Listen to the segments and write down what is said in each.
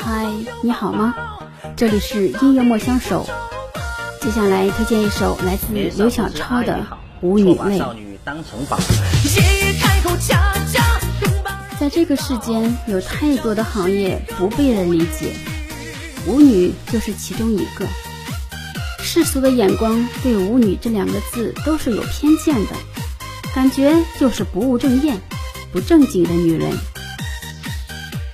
嗨，你好吗？这里是音乐莫相守。接下来推荐一首来自刘小超的《舞女泪》。在这个世间，有太多的行业不被人理解，舞女就是其中一个。世俗的眼光对“舞女”这两个字都是有偏见的，感觉就是不务正业、不正经的女人。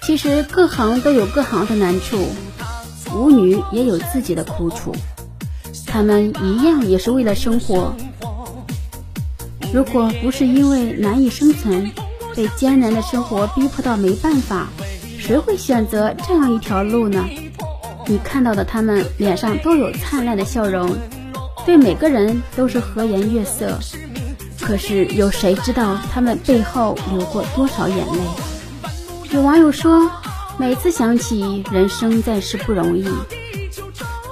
其实各行都有各行的难处，舞女也有自己的苦楚，她们一样也是为了生活。如果不是因为难以生存，被艰难的生活逼迫到没办法，谁会选择这样一条路呢？你看到的他们脸上都有灿烂的笑容，对每个人都是和颜悦色。可是有谁知道他们背后流过多少眼泪？有网友说，每次想起人生在世不容易，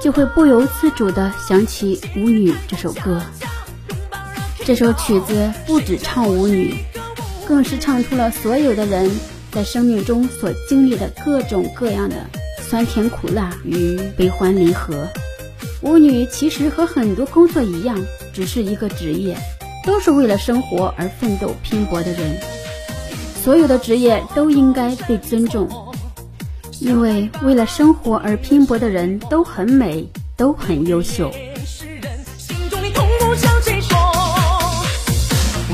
就会不由自主地想起《舞女》这首歌。这首曲子不止唱舞女，更是唱出了所有的人在生命中所经历的各种各样的酸甜苦辣与悲欢离合。舞女其实和很多工作一样，只是一个职业，都是为了生活而奋斗拼搏的人。所有的职业都应该被尊重，因为为了生活而拼搏的人都很美，都很优秀。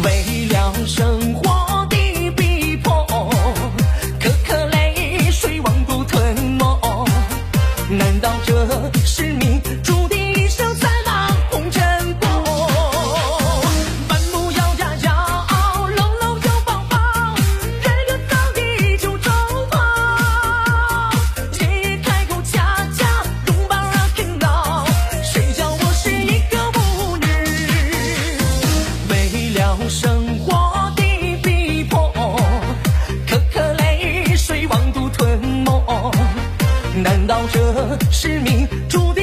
为了生活。难道这是命道这是命，注定。